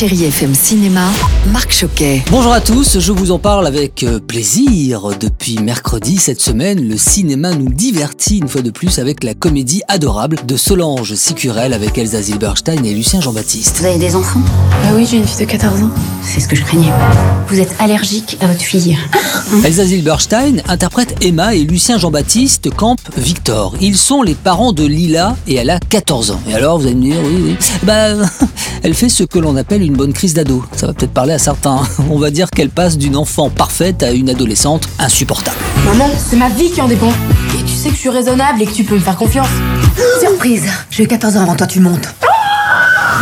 Chérie FM Cinéma, Marc Choquet. Bonjour à tous, je vous en parle avec euh, plaisir. Depuis mercredi cette semaine, le cinéma nous divertit une fois de plus avec la comédie adorable de Solange Sicurel avec Elsa Zilberstein et Lucien Jean-Baptiste. Vous avez des enfants? Ah oui, j'ai une fille de 14 ans. C'est ce que je craignais. Vous êtes allergique à votre fille. Elsa Zilberstein interprète Emma et Lucien Jean-Baptiste campe Victor. Ils sont les parents de Lila et elle a 14 ans. Et alors vous allez me dire, oui, oui. Bah, elle fait ce que l'on appelle une bonne crise d'ado. Ça va peut-être parler à certains. On va dire qu'elle passe d'une enfant parfaite à une adolescente insupportable. Maman, c'est ma vie qui en dépend. Et tu sais que je suis raisonnable et que tu peux me faire confiance. Surprise J'ai eu 14 ans avant toi, tu montes.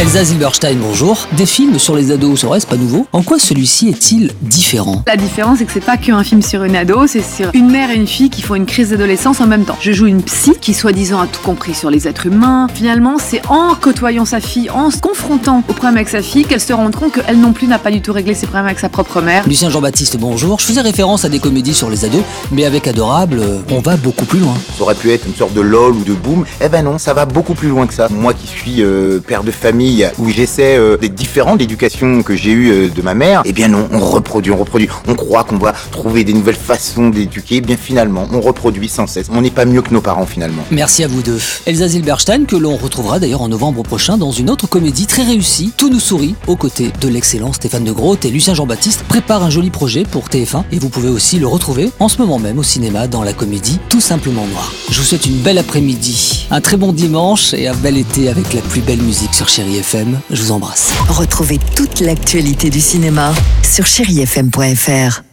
Elsa Zilberstein, bonjour. Des films sur les ados, c'est pas nouveau. En quoi celui-ci est-il différent? La différence, c'est que c'est pas qu'un film sur une ado, c'est sur une mère et une fille qui font une crise d'adolescence en même temps. Je joue une psy qui, soi-disant, a tout compris sur les êtres humains. Finalement, c'est en côtoyant sa fille, en se confrontant aux problèmes avec sa fille, qu'elle se rend compte qu'elle non plus n'a pas du tout réglé ses problèmes avec sa propre mère. Lucien Jean-Baptiste, bonjour. Je faisais référence à des comédies sur les ados, mais avec Adorable, euh, on va beaucoup plus loin. Ça aurait pu être une sorte de lol ou de boom. Eh ben non, ça va beaucoup plus loin que ça. Moi qui suis euh, père de famille, où j'essaie euh, d'être différent de l'éducation que j'ai eue euh, de ma mère, eh bien non, on reproduit, on reproduit. On croit qu'on va trouver des nouvelles façons d'éduquer. Eh bien finalement, on reproduit sans cesse. On n'est pas mieux que nos parents finalement. Merci à vous deux. Elsa Zilberstein, que l'on retrouvera d'ailleurs en novembre prochain dans une autre comédie très réussie, Tout nous sourit, aux côtés de l'excellent Stéphane de Groot et Lucien Jean-Baptiste, prépare un joli projet pour TF1 et vous pouvez aussi le retrouver en ce moment même au cinéma dans la comédie Tout simplement noir. Je vous souhaite une belle après-midi, un très bon dimanche et un bel été avec la plus belle musique sur Chéri Je vous embrasse. Retrouvez toute l'actualité du cinéma sur chérifm.fr.